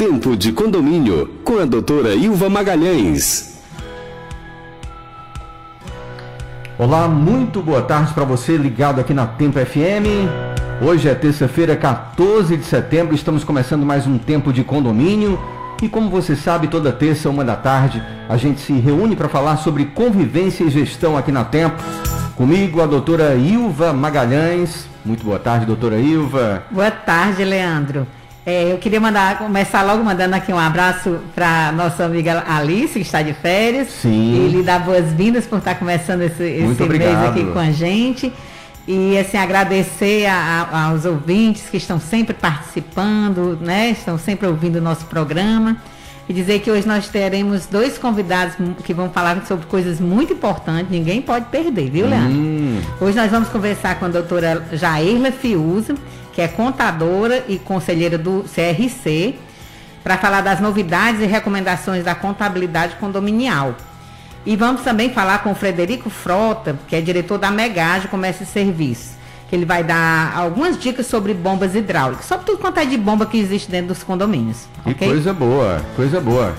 Tempo de Condomínio, com a doutora Ilva Magalhães. Olá, muito boa tarde para você ligado aqui na Tempo FM. Hoje é terça-feira, 14 de setembro, estamos começando mais um Tempo de Condomínio. E como você sabe, toda terça, uma da tarde, a gente se reúne para falar sobre convivência e gestão aqui na Tempo. Comigo, a doutora Ilva Magalhães. Muito boa tarde, doutora Ilva. Boa tarde, Leandro. É, eu queria mandar, começar logo mandando aqui um abraço para nossa amiga Alice, que está de férias. Sim. Ele dá boas-vindas por estar começando esse, esse mês aqui com a gente. E assim, agradecer a, a, aos ouvintes que estão sempre participando, né? Estão sempre ouvindo o nosso programa. E dizer que hoje nós teremos dois convidados que vão falar sobre coisas muito importantes, ninguém pode perder, viu, Leandro? Hum. Hoje nós vamos conversar com a doutora Jairla Fiuza, que é contadora e conselheira do CRC, para falar das novidades e recomendações da contabilidade condominial. E vamos também falar com o Frederico Frota, que é diretor da Megage Comércio e Serviços, que ele vai dar algumas dicas sobre bombas hidráulicas, sobre tudo quanto é de bomba que existe dentro dos condomínios. Que okay? coisa boa, coisa boa.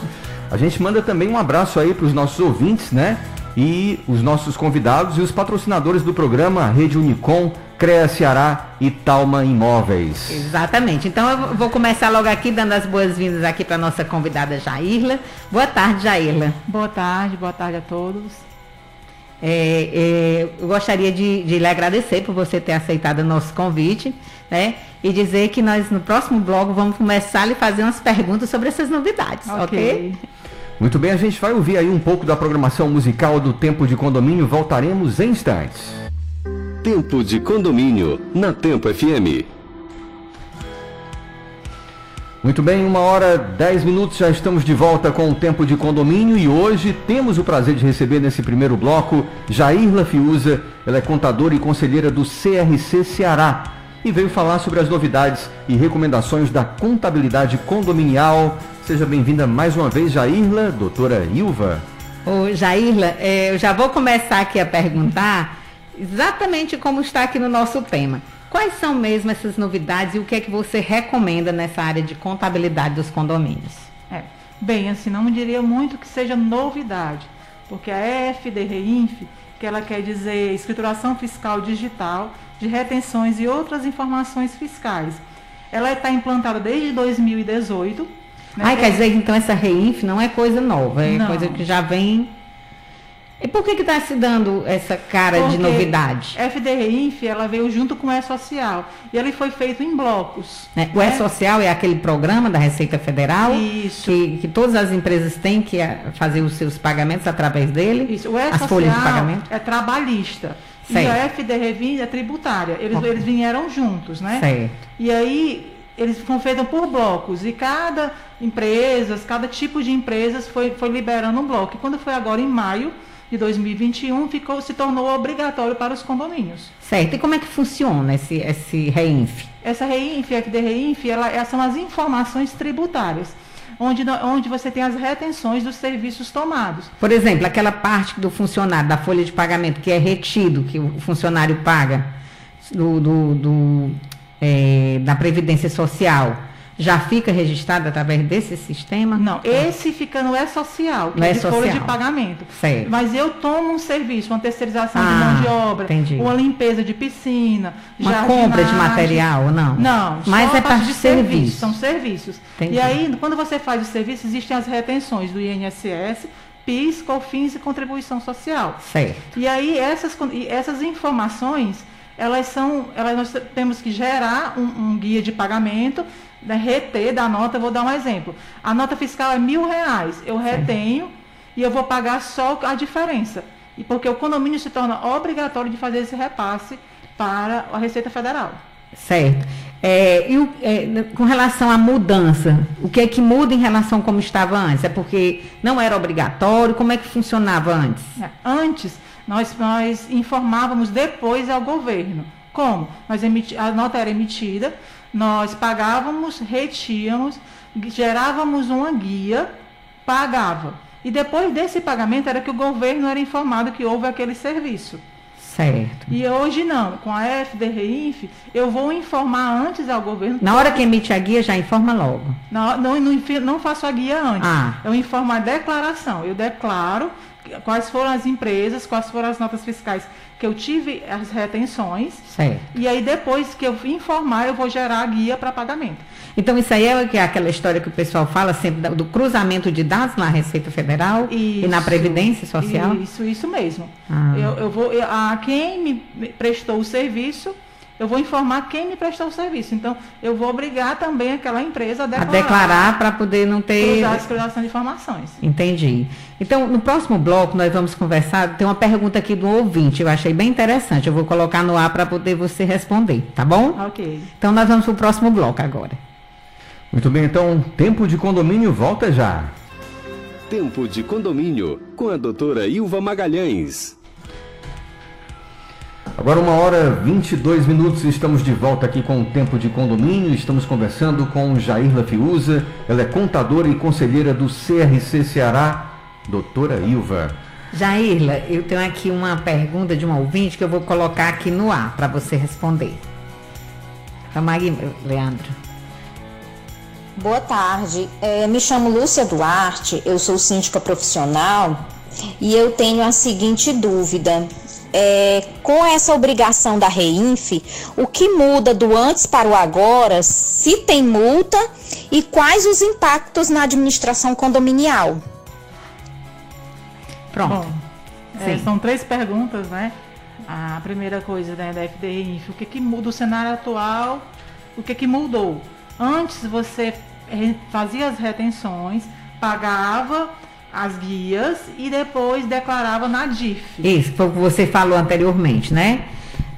A gente manda também um abraço aí para os nossos ouvintes, né? E os nossos convidados e os patrocinadores do programa Rede Unicom, CREA Ceará e Talma Imóveis. Exatamente. Então eu vou começar logo aqui dando as boas-vindas aqui para nossa convidada Jairla. Boa tarde, Jairla. Boa tarde, boa tarde a todos. É, é, eu gostaria de, de, lhe agradecer por você ter aceitado o nosso convite, né? E dizer que nós no próximo bloco vamos começar a lhe fazer umas perguntas sobre essas novidades, ok? okay? Muito bem, a gente vai ouvir aí um pouco da programação musical do Tempo de Condomínio. Voltaremos em instantes. Tempo de Condomínio, na Tempo FM. Muito bem, uma hora, dez minutos, já estamos de volta com o Tempo de Condomínio e hoje temos o prazer de receber nesse primeiro bloco Jairla Fiuza, ela é contadora e conselheira do CRC Ceará e veio falar sobre as novidades e recomendações da contabilidade condominial. Seja bem-vinda mais uma vez, Jairla, doutora Ilva. Ô, Jairla, é, eu já vou começar aqui a perguntar exatamente como está aqui no nosso tema. Quais são mesmo essas novidades e o que é que você recomenda nessa área de contabilidade dos condomínios? É, bem, assim, não diria muito que seja novidade, porque a FDRINF, que ela quer dizer escrituração fiscal digital de retenções e outras informações fiscais, ela está implantada desde 2018. Né? Ai, quer dizer, então essa REINF não é coisa nova, é não. coisa que já vem e por que está se dando essa cara Porque de novidade? FDRINF, ela veio junto com o E-Social. E ele foi feito em blocos. É, o né? E-Social é aquele programa da Receita Federal? Isso. Que, que todas as empresas têm que eh, fazer os seus pagamentos através dele? Isso. O E-Social as folhas de pagamento? é trabalhista. Certo. E a FDRV é tributária. Eles, okay. eles vieram juntos, né? Certo. E aí eles foram feitos por blocos e cada empresa, cada tipo de empresas foi, foi liberando um bloco. E quando foi agora em maio, de 2021 ficou, se tornou obrigatório para os condomínios. Certo. E como é que funciona esse, esse REINF? Essa REINF, FD REINF, ela são as informações tributárias. Onde, onde você tem as retenções dos serviços tomados. Por exemplo, aquela parte do funcionário, da folha de pagamento que é retido, que o funcionário paga do, do, do é, da Previdência Social já fica registrado através desse sistema? Não, esse fica no E-Social, que é, é de folha de pagamento. Certo. Mas eu tomo um serviço, uma terceirização ah, de mão de obra, entendi. uma limpeza de piscina, uma compra de material, não? Não, mas é parte de serviço. serviço. São serviços. Entendi. E aí, quando você faz o serviço, existem as retenções do INSS, PIS, COFINS e contribuição social. Certo. E aí essas, essas informações, elas são, elas nós temos que gerar um, um guia de pagamento reter da nota, vou dar um exemplo. A nota fiscal é mil reais, eu retenho Sim. e eu vou pagar só a diferença. E porque o condomínio se torna obrigatório de fazer esse repasse para a Receita Federal. Certo. É, e o, é, com relação à mudança, o que é que muda em relação a como estava antes? É porque não era obrigatório? Como é que funcionava antes? É, antes, nós, nós informávamos depois ao governo. Como? Nós emiti, a nota era emitida, Nós pagávamos, retíamos, gerávamos uma guia, pagava. E depois desse pagamento era que o governo era informado que houve aquele serviço. Certo. E hoje não, com a FDRINF, eu vou informar antes ao governo. Na hora que emite a guia, já informa logo. Não, não, não, não faço a guia antes. Ah. Eu informo a declaração. Eu declaro quais foram as empresas, quais foram as notas fiscais que eu tive as retenções. Certo. E aí depois que eu informar, eu vou gerar a guia para pagamento. Então isso aí é, é aquela história que o pessoal fala sempre do cruzamento de dados na Receita Federal isso, e na Previdência Social? Isso, isso mesmo. Ah. Eu, eu vou, eu, a quem me prestou o serviço, eu vou informar quem me prestou o serviço. Então, eu vou obrigar também aquela empresa a declarar. A declarar para poder não ter. Cruzar a cruzar de informações. Entendi. Então, no próximo bloco, nós vamos conversar. Tem uma pergunta aqui do ouvinte, eu achei bem interessante. Eu vou colocar no ar para poder você responder, tá bom? Ok. Então, nós vamos para o próximo bloco agora. Muito bem, então, tempo de condomínio volta já. Tempo de condomínio com a doutora Ilva Magalhães. Agora uma hora 22 minutos, estamos de volta aqui com o Tempo de Condomínio, estamos conversando com Jairla Fiuza, ela é contadora e conselheira do CRC Ceará, doutora Ilva. Jairla, eu tenho aqui uma pergunta de um ouvinte que eu vou colocar aqui no ar para você responder. Vamos aí, Leandro. Boa tarde, é, me chamo Lúcia Duarte, eu sou síndica profissional e eu tenho a seguinte dúvida é, com essa obrigação da REINF, o que muda do antes para o agora, se tem multa e quais os impactos na administração condominial? Pronto. Bom, é, são três perguntas, né? A primeira coisa né, da FDINF, o que, que muda o cenário atual, o que, que mudou? Antes você fazia as retenções, pagava as guias e depois declarava na DIF. Isso, foi o que você falou anteriormente, né?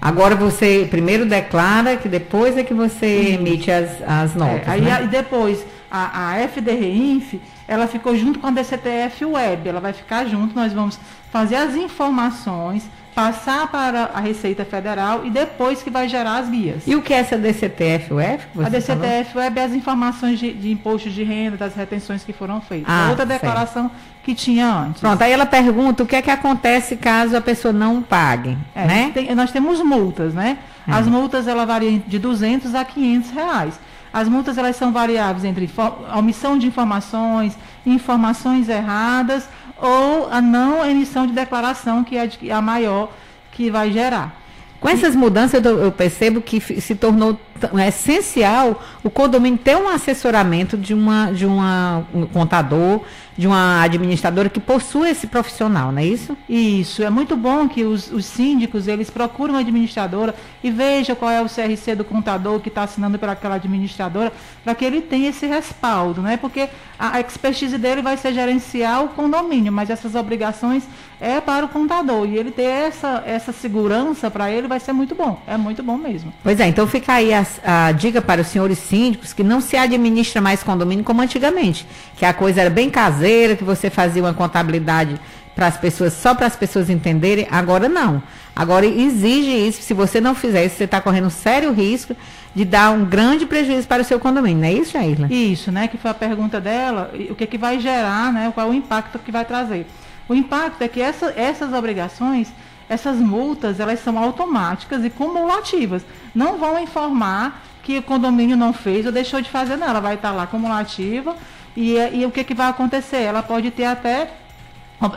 Agora você primeiro declara, que depois é que você emite as, as é, notas. É, aí né? e depois a, a FDRINF, ela ficou junto com a DCTF Web, ela vai ficar junto, nós vamos fazer as informações passar para a Receita Federal e depois que vai gerar as guias. E o que é essa DCTF-UF? A DCTF-UF é as informações de, de, imposto de renda, das retenções que foram feitas. Ah, Outra declaração certo. que tinha antes. Pronto, aí ela pergunta o que é que acontece caso a pessoa não pague, é, né? Tem, nós temos multas, né? É. As multas, ela variam de 200 a 500 reais. As multas, elas são variáveis entre omissão de informações, informações erradas ou a não emissão de declaração, que é a maior que vai gerar. Com essas mudanças, eu, percebo que se tornou essencial o condomínio ter um assessoramento de, uma, de uma, um contador, de uma administradora que possua esse profissional, não é isso? Isso. É muito bom que os, os síndicos eles procuram uma administradora e vejam qual é o CRC do contador que está assinando pelaquela administradora, para que ele tenha esse respaldo, né? Porque a expertise dele vai ser gerenciar o condomínio, mas essas obrigações é para o contador. E ele ter essa, essa segurança para ele vai ser muito bom. É muito bom mesmo. Pois é, então fica aí a, a dica para os senhores síndicos que não se administra mais condomínio como antigamente, que a coisa era bem caseira caseira, que você fazia uma contabilidade para as pessoas, só para as pessoas entenderem, agora não. Agora exige isso, se você não fizer isso, você está correndo um sério risco de dar um grande prejuízo para o seu condomínio, não é isso, Jairla? Isso, né? Que foi a pergunta dela, o que, que vai gerar, né? Qual é o impacto que vai trazer. O impacto é que essa, essas obrigações, essas multas, elas são automáticas e cumulativas. Não vão informar que o condomínio não fez ou deixou de fazer, não. Ela vai estar lá cumulativa e, e o que, que vai acontecer? Ela pode ter até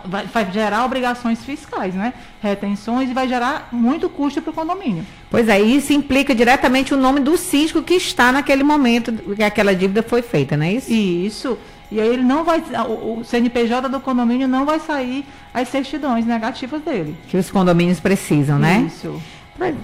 vai, vai, gerar obrigações fiscais, né? Retenções e vai gerar muito custo para o condomínio. Pois é, isso implica diretamente o nome do síndico que está naquele momento que aquela dívida foi feita, não é isso? Isso. E aí ele não vai, o CNPJ do condomínio não vai sair as certidões negativas dele. Que os condomínios precisam, né? Isso.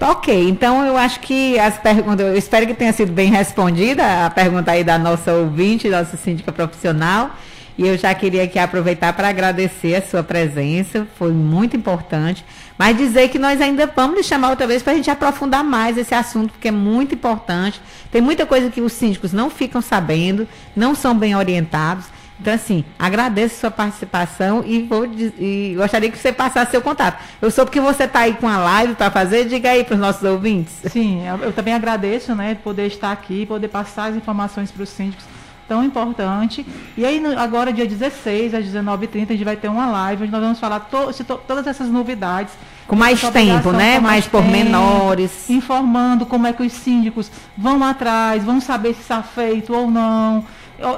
Ok, então eu acho que as perguntas, eu espero que tenha sido bem respondida a pergunta aí da nossa ouvinte, nossa síndica profissional. E eu já queria aqui aproveitar para agradecer a sua presença, foi muito importante. Mas dizer que nós ainda vamos lhe chamar outra vez para a gente aprofundar mais esse assunto, porque é muito importante. Tem muita coisa que os síndicos não ficam sabendo, não são bem orientados. Então, assim, agradeço sua participação e, vou, e gostaria que você passasse seu contato. Eu soube que você está aí com a live para fazer, diga aí para os nossos ouvintes. Sim, eu, eu, também agradeço, né, poder estar aqui, poder passar as informações para os síndicos tão importante. E aí, agora, dia 16, às 19h30, a gente vai ter uma live onde nós vamos falar to, to, todas essas novidades. Com mais tempo, né? Mais, mais pormenores. Informando como é que os síndicos vão atrás, vão saber se está feito ou não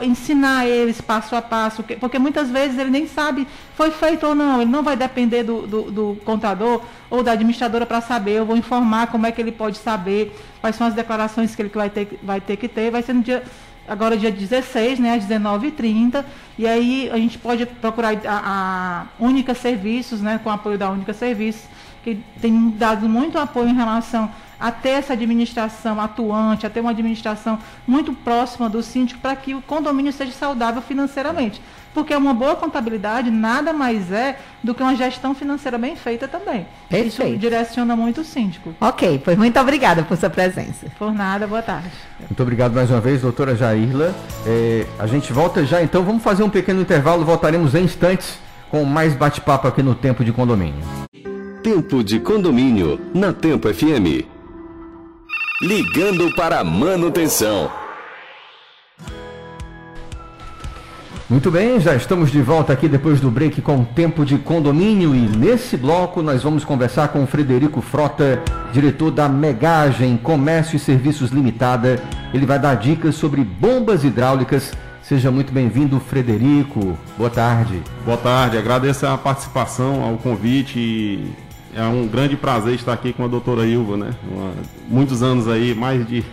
ensinar eles passo a passo, porque muitas vezes ele nem sabe foi feito ou não, ele não vai depender do, do, do contador ou da administradora para saber, eu vou informar como é que ele pode saber, quais são as declarações que ele vai ter, vai ter que ter, vai ser no dia, agora dia 16, né, às 19h30, e aí a gente pode procurar a, a Única Serviços, né, com o apoio da Única Serviços, que tem dado muito apoio em relação a ter essa administração atuante, a ter uma administração muito próxima do síndico para que o condomínio seja saudável financeiramente. Porque uma boa contabilidade nada mais é do que uma gestão financeira bem feita também. Perfeito. Isso direciona muito o síndico. Ok, pois muito obrigada por sua presença. Por nada, boa tarde. Muito obrigado mais uma vez, doutora Jairla. É, a gente volta já, então vamos fazer um pequeno intervalo, voltaremos em instantes com mais bate-papo aqui no Tempo de Condomínio. Tempo de Condomínio, na Tempo FM. Ligando para a manutenção. Muito bem, já estamos de volta aqui depois do break com tempo de condomínio e nesse bloco nós vamos conversar com o Frederico Frota, diretor da Megagem Comércio e Serviços Limitada. Ele vai dar dicas sobre bombas hidráulicas. Seja muito bem-vindo, Frederico. Boa tarde. Boa tarde, agradeço a participação, ao convite é um grande prazer estar aqui com a doutora Ilva, né? Uma, muitos anos aí, mais de.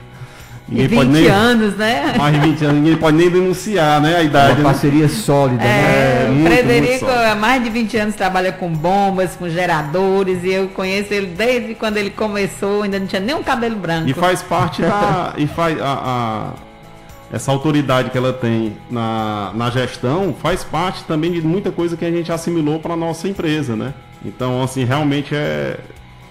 Ninguém 20 pode nem, anos, né? Mais de 20 anos, ninguém pode nem denunciar, né? A idade. Uma né? parceria sólida, é, né? O Frederico, há mais de 20 anos, trabalha com bombas, com geradores, e eu conheço ele desde quando ele começou, ainda não tinha nem um cabelo branco. E faz parte da. e faz a, a essa autoridade que ela tem na, na gestão faz parte também de muita coisa que a gente assimilou para a nossa empresa, né? Então, assim, realmente é,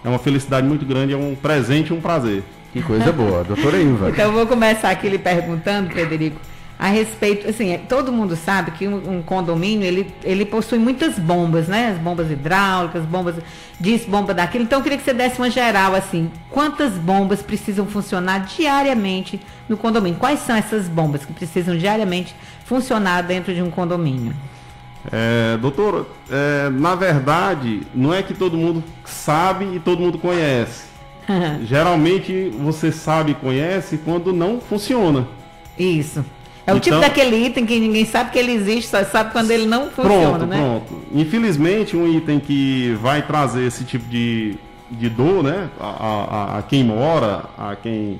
é uma felicidade muito grande, é um presente e um prazer. Que coisa boa, doutora Ilva. então, eu vou começar aqui lhe perguntando, Frederico, a respeito, assim, todo mundo sabe que um, um, condomínio, ele, ele possui muitas bombas, né? As bombas hidráulicas, bombas disso, bomba daquilo. Então, eu queria que você desse uma geral, assim, quantas bombas precisam funcionar diariamente no condomínio? Quais são essas bombas que precisam diariamente funcionar dentro de um condomínio? É, doutor, é, na verdade, não é que todo mundo sabe e todo mundo conhece. Geralmente você sabe e conhece quando não funciona. Isso. É o tipo então, tipo daquele item que ninguém sabe que ele existe, só sabe quando ele não funciona, pronto, né? Pronto. Infelizmente, um item que vai trazer esse tipo de, de dor, né? A, a, a quem mora, a quem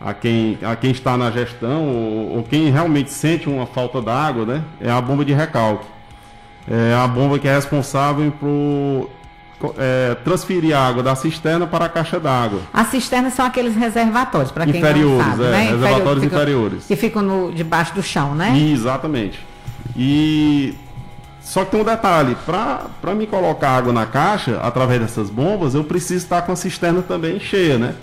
a quem, a quem está na gestão ou, ou quem realmente sente uma falta d'água, né, é a bomba de recalque. É a bomba que é responsável por é, transferir água da cisterna para a caixa d'água. As cisternas são aqueles reservatórios, para quem inferiores, não sabe, é, né? Reservatórios que ficam, inferiores. Que ficam no, debaixo do chão, né? Exatamente. E só que tem um detalhe, para me colocar água na caixa, através dessas bombas, eu preciso estar com a cisterna também cheia, né?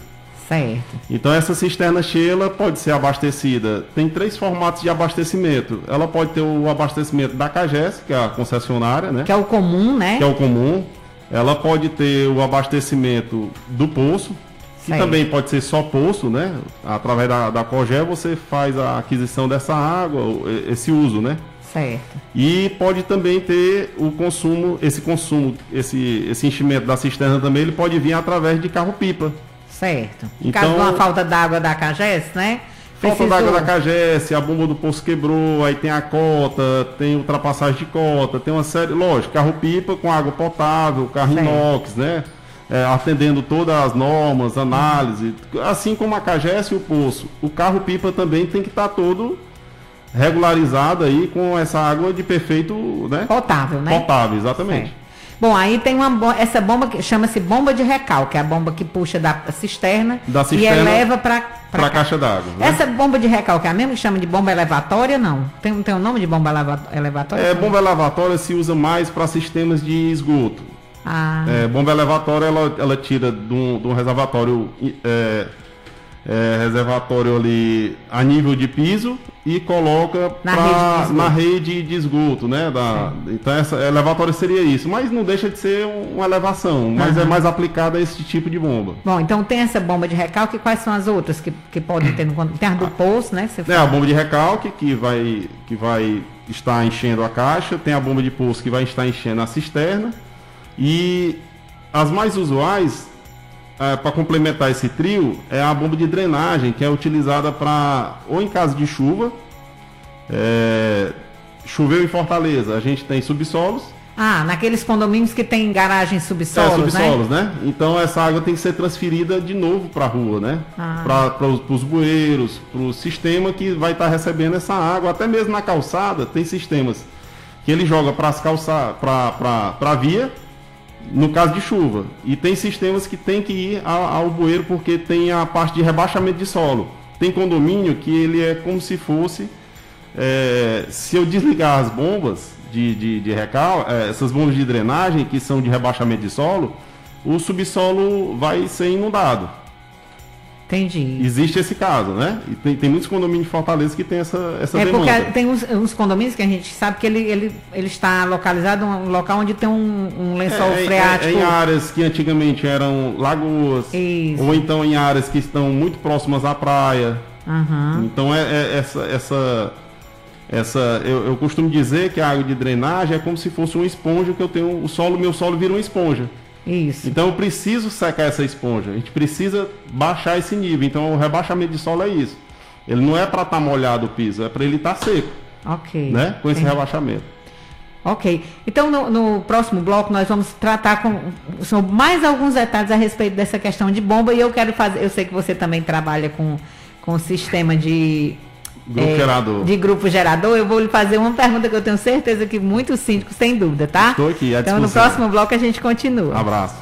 Certo. Então essa cisterna cheia ela pode ser abastecida. Tem três formatos de abastecimento. Ela pode ter o abastecimento da Cages, que é a concessionária, né? Que é o comum, né? Que é o comum. Ela pode ter o abastecimento do poço, que certo. também pode ser só poço, né? Através da, da COGÉ você faz a aquisição dessa água, esse uso, né? Certo. E pode também ter o consumo, esse consumo, esse, esse enchimento da cisterna também, ele pode vir através de carro-pipa. Certo. Em então, caso de uma falta d'água da CAGES, né? Falta d'água da CAGES, a bomba do poço quebrou, aí tem a cota, tem ultrapassagem de cota, tem uma série, lógico, carro-pipa com água potável, carro certo. inox, né? É, atendendo todas as normas, análise, assim como a CAGES e o poço. O carro-pipa também tem que estar tá todo regularizado aí com essa água de perfeito, né? Potável, né? Potável, exatamente. Certo. Bom, aí tem uma essa bomba que chama-se bomba de recalque, é a bomba que puxa da cisterna, da cisterna e eleva para para a caixa d'água. Né? Essa bomba de recalque é a mesma que chama de bomba elevatória, não? Tem, tem o um nome de bomba elevatória? É, bomba elevatória se usa mais para sistemas de esgoto. Ah. É, bomba elevatória ela, ela tira de um, de um reservatório é, é, reservatório ali a nível de piso e coloca na, pra, rede, de na rede de esgoto, né? Da, então essa elevatório seria isso, mas não deixa de ser uma elevação, mas uhum. é mais aplicada a esse tipo de bomba. Bom, então tem essa bomba de recalque, quais são as outras que, que podem ter no Tem a do poço, né? é a bomba de recalque que vai, que vai estar enchendo a caixa, tem a bomba de poço que vai estar enchendo a cisterna e as mais usuais é, para complementar esse trio, é a bomba de drenagem, que é utilizada para, ou em caso de chuva, é, choveu em Fortaleza, a gente tem subsolos. Ah, naqueles condomínios que tem garagem subsolos, é, subsolos, né? né? Então essa água tem que ser transferida de novo para a rua, né? Ah. Para os bueiros, para o sistema que vai estar tá recebendo essa água. Até mesmo na calçada tem sistemas que ele joga para as calçadas, para a via no caso de chuva. E tem sistemas que tem que ir ao, bueiro porque tem a parte de rebaixamento de solo. Tem condomínio que ele é como se fosse. É, se eu desligar as bombas de, de, de recal, é, essas bombas de drenagem que são de rebaixamento de solo, o subsolo vai ser inundado. Entendi. Existe esse caso, né? E tem, tem muitos condomínios de Fortaleza que tem essa, essa é demanda. É porque tem uns, uns, condomínios que a gente sabe que ele, ele, ele está localizado em um local onde tem um, um lençol é, é freático. É, em áreas que antigamente eram lagoas. Isso. Ou então em áreas que estão muito próximas à praia. Uhum. Então é, é, essa... essa essa eu, eu costumo dizer que a água de drenagem é como se fosse uma esponja que eu tenho o solo meu solo vira uma esponja isso. Então eu preciso secar essa esponja. A gente precisa baixar esse nível. Então o rebaixamento de solo é isso. Ele não é para estar tá molhado o piso, é para ele estar tá seco. Ok. Né? Com esse Entendi. rebaixamento. Ok. Então, no, no, próximo bloco, nós vamos tratar com sobre mais alguns detalhes a respeito dessa questão de bomba. E eu quero fazer. Eu sei que você também trabalha com, com o sistema de Grupo é, gerador. De grupo gerador, eu vou lhe fazer uma pergunta que eu tenho certeza que muitos síndicos têm dúvida, tá? Estou aqui, à Então no próximo bloco a gente continua. abraço.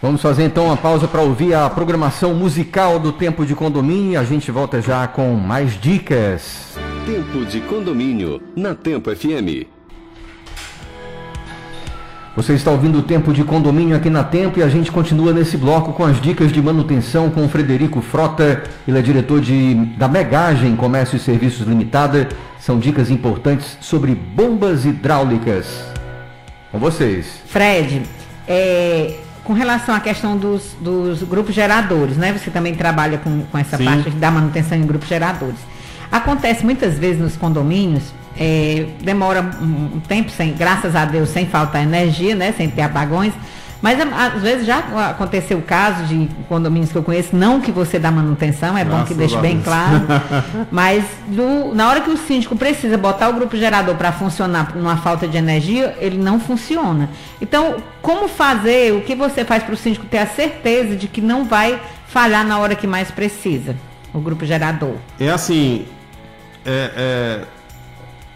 Vamos fazer então uma pausa para ouvir a programação musical do Tempo de Condomínio. A gente volta já com mais dicas. Tempo de Condomínio, na Tempo FM. Você está ouvindo o Tempo de Condomínio aqui na Tempo e a gente continua nesse bloco com as dicas de manutenção com o Frederico Frota. Ele é diretor de, da Megagem Comércio e Serviços Limitada. São dicas importantes sobre bombas hidráulicas. Com vocês. Fred, é, com relação à questão dos, dos, grupos geradores, né? Você também trabalha com, com essa Sim. parte da manutenção em grupos geradores. Acontece muitas vezes nos condomínios é, demora um tempo, sem, graças a Deus, sem faltar energia, né? Sem ter apagões. Mas às vezes já aconteceu o caso de condomínios que eu conheço, não que você dá manutenção, é Graças bom que deixe bem claro. mas do, na hora que o síndico precisa botar o grupo gerador para funcionar numa falta de energia, ele não funciona. Então, como fazer, o que você faz para o síndico ter a certeza de que não vai falhar na hora que mais precisa, o grupo gerador? É assim, é, é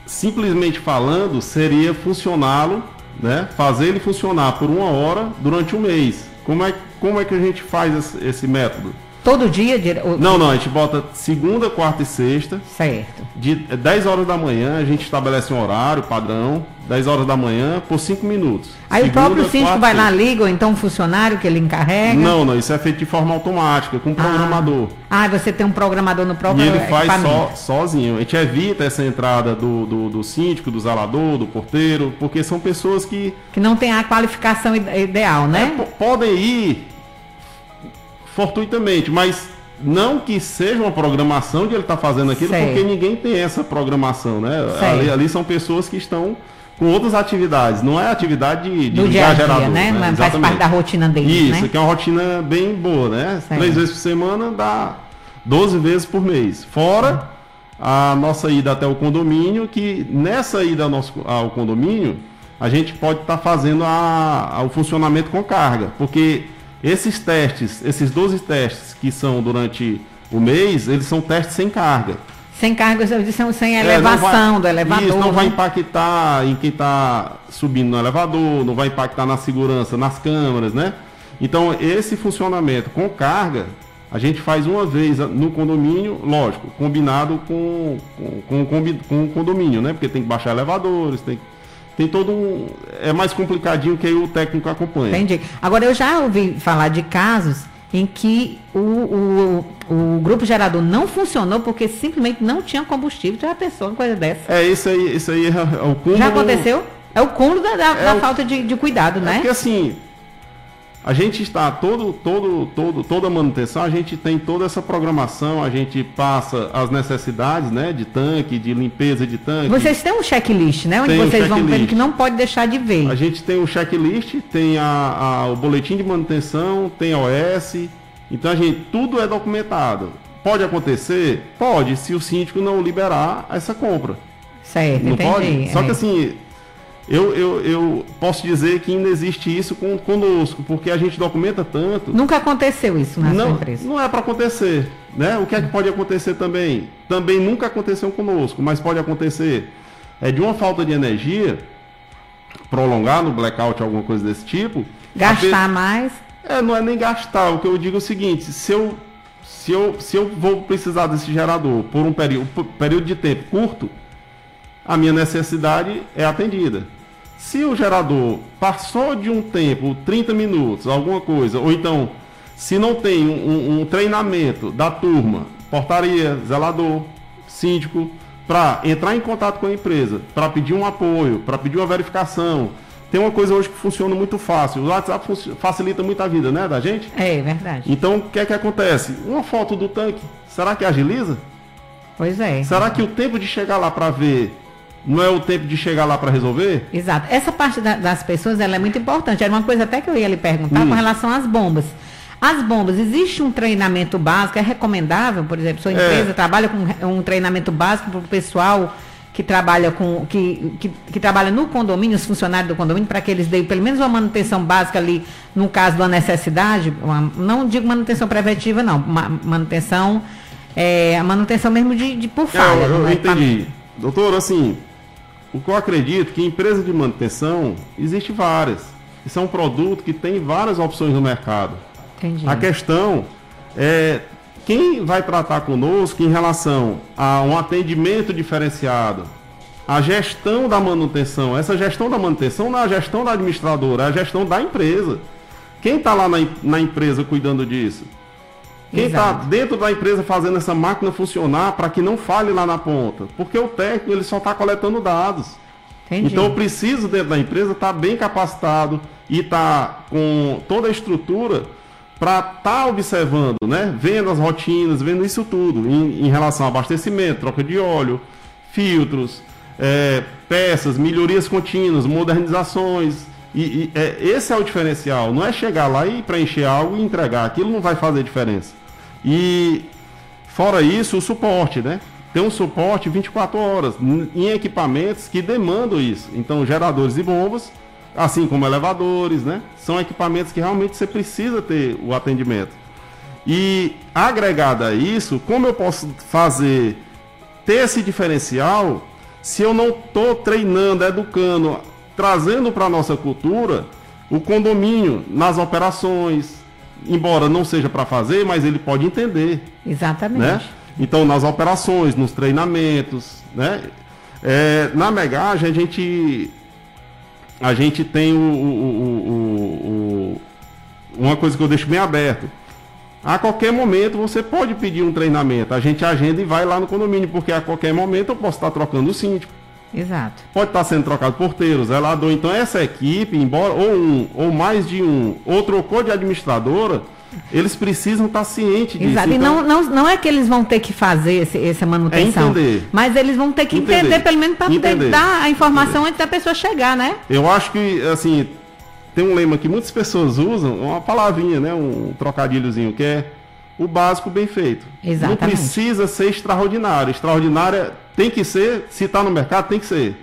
simplesmente falando, seria funcioná-lo, né? Fazer ele funcionar por uma hora durante um mês. Como é, como é que a gente faz esse, esse método? Todo dia? Não, não, a gente bota segunda, quarta e sexta. Certo. De 10 horas da manhã, a gente estabelece um horário padrão, 10 horas da manhã, por 5 minutos. Aí segunda, o próprio síndico vai lá, liga, ou então um funcionário que ele encarrega? Não, não, isso é feito de forma automática, com um programador. Ah, ah você tem um programador no próprio E ele faz só, sozinho. A gente evita essa entrada do, do, do síndico, do zelador, do porteiro, porque são pessoas que... Que não tem a qualificação ideal, né? É, podem ir fortuitamente, mas não que seja uma programação de ele estar tá fazendo aquilo, porque ninguém tem essa programação, né? Ali, ali, são pessoas que estão com outras atividades, não é atividade de, de ligar dia gerador, né? né? Faz parte da rotina deles, Isso, né? que é uma rotina bem boa, né? Três vezes por semana dá 12 vezes por mês. Fora a nossa ida até o condomínio, que nessa ida ao, nosso, ao condomínio, a gente pode estar tá fazendo a, a, o funcionamento com carga, porque esses testes, esses 12 testes que são durante o mês, eles são testes sem carga. Sem carga, são sem elevação é, vai, do elevador. Isso não né? vai impactar em quem está subindo no elevador, não vai impactar na segurança, nas câmeras, né? Então, esse funcionamento com carga, a gente faz uma vez no condomínio, lógico, combinado com, com, com, com o condomínio, né? Porque tem que baixar elevadores, tem que tem todo um. É mais complicadinho que aí o técnico acompanha. Entendi. Agora, eu já ouvi falar de casos em que o, o, o, grupo gerador não funcionou porque simplesmente não tinha combustível. Já pensou uma coisa dessa? É, isso aí, isso aí é o cúmulo. Já aconteceu? É o cúmulo da, da, é da o... falta de, de cuidado, é né? Porque assim, a gente está todo, todo, todo, toda a manutenção, a gente tem toda essa programação, a gente passa as necessidades, né, de tanque, de limpeza de tanque. Vocês têm um checklist, né, onde tem vocês um vão vendo que não pode deixar de ver. A gente tem um checklist, tem a, a, o boletim de manutenção, tem a OS, então a gente tudo é documentado. Pode acontecer? Pode, se o síndico não liberar essa compra. Certo, não entendi. pode? Só que é. assim, eu, eu, eu posso dizer que ainda existe isso com, conosco, porque a gente documenta tanto. Nunca aconteceu isso na não, sua empresa? Não é para acontecer. Né? O que é que pode acontecer também? Também nunca aconteceu conosco, mas pode acontecer é de uma falta de energia, prolongar no blackout, alguma coisa desse tipo. Gastar mais? É, não é nem gastar. O que eu digo é o seguinte: se eu, se eu, se eu vou precisar desse gerador por um período, por período de tempo curto, a minha necessidade é atendida. Se o gerador passou de um tempo, 30 minutos, alguma coisa, ou então, se não tem um, um treinamento da turma, portaria, zelador, síndico, para entrar em contato com a empresa, para pedir um apoio, para pedir uma verificação. Tem uma coisa hoje que funciona muito fácil. O WhatsApp facilita muito a vida, né, da gente? É, verdade. Então, o que é que acontece? Uma foto do tanque, será que agiliza? Pois é. Será que o tempo de chegar lá para ver não é o tempo de chegar lá para resolver? Exato. Essa parte da, das pessoas ela é muito importante. Era uma coisa até que eu ia lhe perguntar hum. com relação às bombas. As bombas, existe um treinamento básico? É recomendável, por exemplo, sua é. empresa é. trabalha com um treinamento básico para o pessoal que trabalha com que, que, que, trabalha no condomínio, os funcionários do condomínio, para que eles deem pelo menos uma manutenção básica ali, no caso da necessidade, uma, não digo manutenção preventiva, não, manutenção, é, a manutenção mesmo de, de por falha. É, eu, eu entendi. Doutor, assim, o que eu acredito que empresa de manutenção existe várias. Isso é um produto que tem várias opções no mercado. Entendi. A questão é quem vai tratar conosco em relação a um atendimento diferenciado, a gestão da manutenção. Essa gestão da manutenção não é a gestão da administradora, é a gestão da empresa. Quem está lá na, na empresa cuidando disso? Quem está dentro da empresa fazendo essa máquina funcionar para que não falhe lá na ponta? Porque o técnico ele só está coletando dados. Entendi. Então eu preciso dentro da empresa estar tá bem capacitado e estar tá com toda a estrutura para estar tá observando, né? Vendo as rotinas, vendo isso tudo em, em relação ao abastecimento, troca de óleo, filtros, é, peças, melhorias contínuas, modernizações. E, e é, esse é o diferencial. Não é chegar lá e preencher algo e entregar. Aquilo não vai fazer diferença. E fora isso, o suporte, né? Tem um suporte 24 horas em equipamentos que demandam isso. Então, geradores e bombas, assim como elevadores, né? São equipamentos que realmente você precisa ter o atendimento. E agregado a isso, como eu posso fazer ter esse diferencial se eu não estou treinando, educando, trazendo para a nossa cultura o condomínio nas operações, embora não seja para fazer, mas ele pode entender. Exatamente. Né? Então, nas operações, nos treinamentos, né? É, na megagem, a gente, a gente tem o, o, o, uma coisa que eu deixo bem aberto. A qualquer momento você pode pedir um treinamento. A gente agenda e vai lá no condomínio, porque a qualquer momento eu posso estar trocando o síndico. Exato. Pode estar sendo trocado porteiro, zelador. Então essa equipe, embora ou um ou mais de um, ou trocou de administradora, eles precisam estar cientes disso. Exato. Então, e não, não, não é que eles vão ter que fazer esse, essa manutenção. É entender. Mas eles vão ter que entender, entender pelo menos para poder dar a informação entender. antes da pessoa chegar, né? Eu acho que, assim, tem um lema que muitas pessoas usam, uma palavrinha, né? Um trocadilhozinho, que é o básico bem feito. Exatamente. Não precisa ser extraordinário. Extraordinário tem que ser, se está no mercado, tem que ser.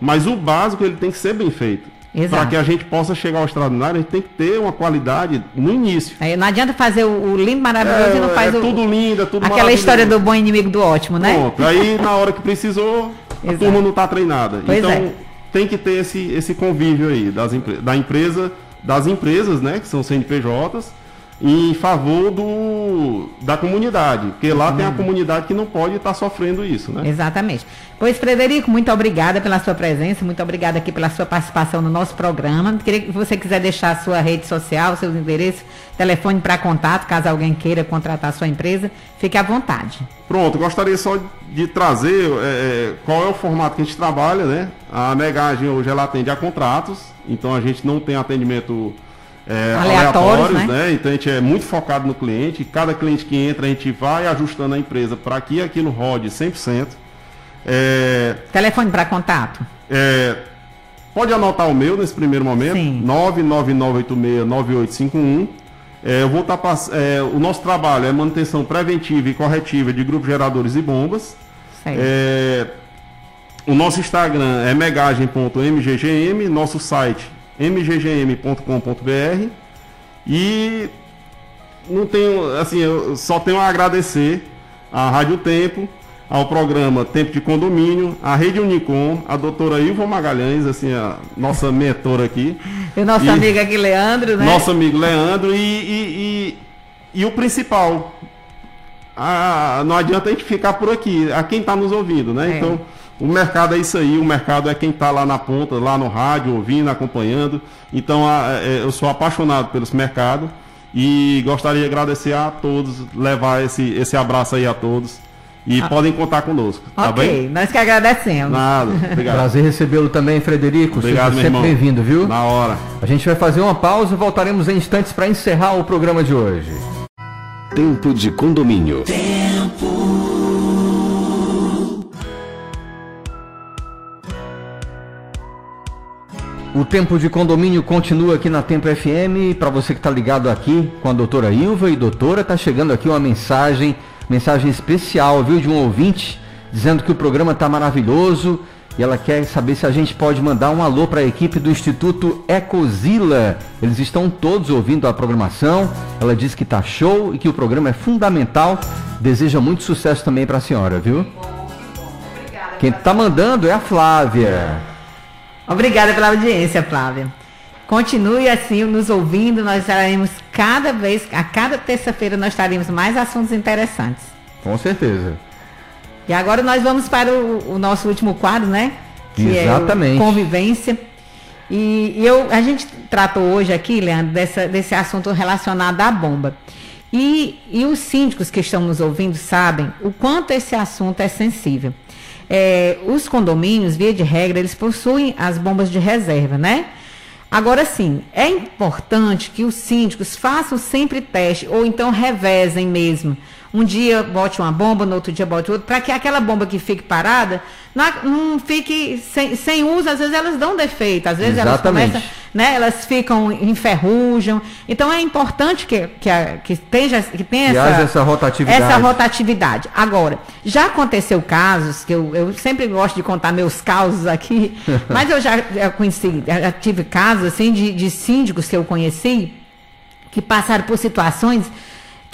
Mas o básico ele tem que ser bem feito. Para que a gente possa chegar ao extraordinário, a gente tem que ter uma qualidade no início. Aí não adianta fazer o, o lindo maravilhoso é, e não faz é o. tudo lindo, é tudo Aquela história do bom inimigo do ótimo, né? Pronto. Aí na hora que precisou, a Exato. turma não está treinada. Pois então é. tem que ter esse, esse convívio aí das, da empresa, das empresas, né? Que são CNPJs em favor do, da comunidade, porque lá tem a uhum. comunidade que não pode estar tá sofrendo isso, né? Exatamente. Pois, Frederico, muito obrigada pela sua presença, muito obrigada aqui pela sua participação no nosso programa. Queria que você quiser deixar a sua rede social, seus endereços, telefone para contato, caso alguém queira contratar a sua empresa, fique à vontade. Pronto, gostaria só de trazer é, é, qual é o formato que a gente trabalha, né? A negagem hoje ela atende a contratos, então a gente não tem atendimento é, aleatórios, aleatórios né? né? Então a gente é muito focado no cliente. Cada cliente que entra, a gente vai ajustando a empresa para que aquilo rode 100%. É, Telefone para contato? É, pode anotar o meu nesse primeiro momento: 999869851. É, eu vou estar tá é, o nosso trabalho é manutenção preventiva e corretiva de grupos geradores e bombas. É, o nosso Instagram é megagem.mggm, nosso site mggm.com.br e não tenho, assim, eu só tenho a agradecer à Rádio Tempo, ao programa Tempo de Condomínio, à Rede Unicom, a doutora Ilva Magalhães, assim, a nossa mentora aqui. E o nosso e, amigo aqui, Leandro, né? Nosso amigo Leandro e, e, e, e o principal, a, não adianta a gente ficar por aqui, a quem está nos ouvindo, né? É. Então, o mercado é isso aí, o mercado é quem está lá na ponta, lá no rádio, ouvindo, acompanhando. Então a, é, eu sou apaixonado pelo mercado e gostaria de agradecer a todos, levar esse, esse abraço aí a todos. E ah. podem contar conosco, tá bem? nós que agradecemos. Nada, obrigado. Prazer recebê-lo também, Frederico. Obrigado, Seja sempre bem-vindo, viu? Na hora. A gente vai fazer uma pausa e voltaremos em instantes para encerrar o programa de hoje. Tempo de condomínio. Tempo O tempo de condomínio continua aqui na Tempo FM. Para você que está ligado aqui com a doutora Ilva e doutora, está chegando aqui uma mensagem, mensagem especial, viu, de um ouvinte, dizendo que o programa está maravilhoso e ela quer saber se a gente pode mandar um alô para a equipe do Instituto Ecozila. Eles estão todos ouvindo a programação. Ela diz que está show e que o programa é fundamental. Deseja muito sucesso também para a senhora, viu? Quem está mandando é a Flávia. Obrigada pela audiência, Flávia. Continue assim nos ouvindo, nós estaremos cada vez, a cada terça-feira nós teremos mais assuntos interessantes. Com certeza. E agora nós vamos para o, o nosso último quadro, né? Que é Exatamente. É convivência. E, e, eu, a gente tratou hoje aqui, Leandro, dessa, desse assunto relacionado à bomba. E, e os síndicos que estão nos ouvindo sabem o quanto esse assunto é sensível é, os condomínios, via de regra, eles possuem as bombas de reserva, né? Agora sim, é importante que os síndicos façam sempre teste, ou então revezem mesmo um dia bote uma bomba, no outro dia bote outra, para que aquela bomba que fique parada não, fique sem, sem, uso, às vezes elas dão defeito, às vezes Exatamente. elas começam, né, elas ficam, enferrujam. Então é importante que, que, a, que, tenha, que tenha que essa, essa, rotatividade. essa rotatividade. Agora, já aconteceu casos, que eu, eu sempre gosto de contar meus causos aqui, mas eu já, já conheci, já tive casos assim de, de síndicos que eu conheci que passaram por situações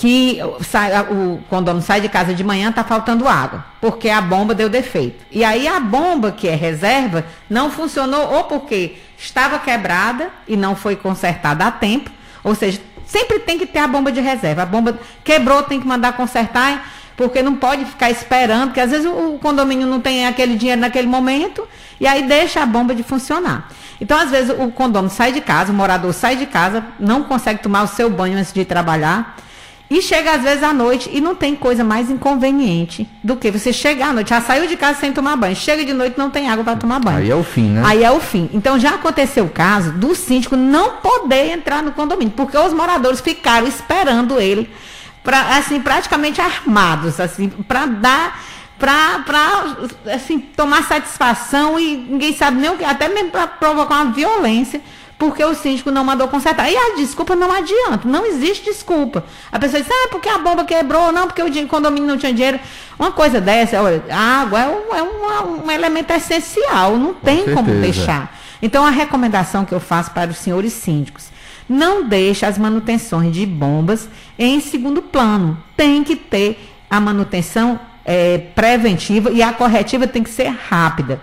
que sai, o condomínio sai de casa de manhã, está faltando água, porque a bomba deu defeito. E aí a bomba, que é reserva, não funcionou ou porque estava quebrada e não foi consertada a tempo, ou seja, sempre tem que ter a bomba de reserva. A bomba quebrou, tem que mandar consertar, porque não pode ficar esperando, porque às vezes o condomínio não tem aquele dinheiro naquele momento, e aí deixa a bomba de funcionar. Então, às vezes, o condomínio sai de casa, o morador sai de casa, não consegue tomar o seu banho antes de trabalhar e chega às vezes à noite e não tem coisa mais inconveniente do que você chegar à noite. Já saiu de casa sem tomar banho. Chega de noite não tem água para tomar banho. Aí é o fim, né? Aí é o fim. Então já aconteceu o caso do síndico não poder entrar no condomínio, porque os moradores ficaram esperando ele, pra, assim, praticamente armados, assim, para dar para assim, tomar satisfação e ninguém sabe nem o que, até mesmo para provocar uma violência porque o síndico não mandou consertar. E a desculpa não adianta, não existe desculpa. A pessoa diz, ah, porque a bomba quebrou, não, porque o condomínio não tinha dinheiro. Uma coisa dessa, olha, a água é, um, é um, um elemento essencial, não tem Com como deixar. Então, a recomendação que eu faço para os senhores síndicos, não deixe as manutenções de bombas em segundo plano. Tem que ter a manutenção é, preventiva e a corretiva tem que ser rápida.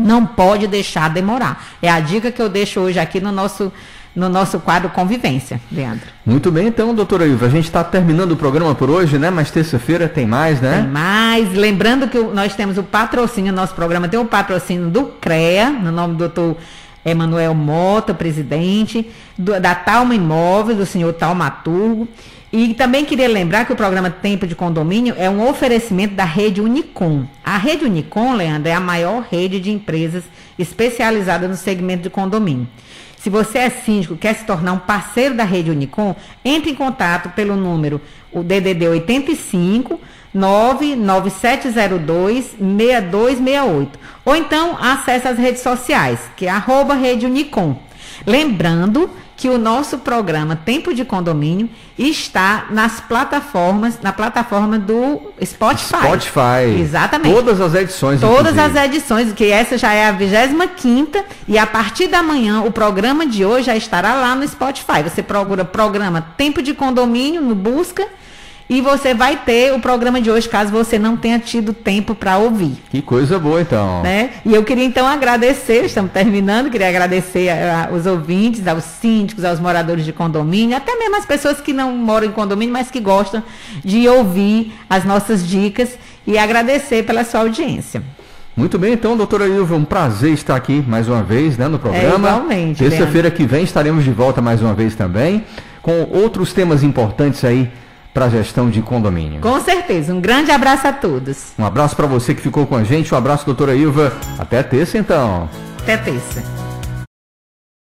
Não pode deixar demorar. É a dica que eu deixo hoje aqui no nosso, no nosso quadro Convivência, Leandro. Muito bem, então, doutora Ilva, a gente está terminando o programa por hoje, né? Mas terça-feira tem mais, né? Tem mais. Lembrando que nós temos o patrocínio, nosso programa tem o patrocínio do CREA, no nome do doutor Emanuel Mota, presidente, do, da Talma Imóveis, do senhor Talmaturgo. E também queria lembrar que o programa Tempo de Condomínio é um oferecimento da rede Unicom. A rede Unicom, Leandro, é a maior rede de empresas especializada no segmento de condomínio. Se você é síndico, quer se tornar um parceiro da rede Unicom, entre em contato pelo número o DDD 85 99702 6268. Ou então acesse as redes sociais, que é arroba rede Unicom. Lembrando que o nosso programa Tempo de Condomínio está nas plataformas, na plataforma do Spotify. Spotify. Exatamente. Todas as edições. Todas inclusive. as edições, que essa já é a 25 e a partir da manhã o programa de hoje já estará lá no Spotify. Você procura programa Tempo de Condomínio no busca e você vai ter o programa de hoje, caso você não tenha tido tempo para ouvir. Que coisa boa, então. Né? E eu queria, então, agradecer, estamos terminando, queria agradecer aos ouvintes, aos síndicos, aos moradores de condomínio, até mesmo as pessoas que não moram em condomínio, mas que gostam de ouvir as nossas dicas e agradecer pela sua audiência. Muito bem, então, doutora Ilva, um prazer estar aqui mais uma vez né, no programa. É, igualmente. Terça-feira que vem estaremos de volta mais uma vez também, com outros temas importantes aí para a gestão de condomínio. Com certeza. Um grande abraço a todos. Um abraço para você que ficou com a gente. Um abraço, doutora Ilva. Até terça, então. Até terça.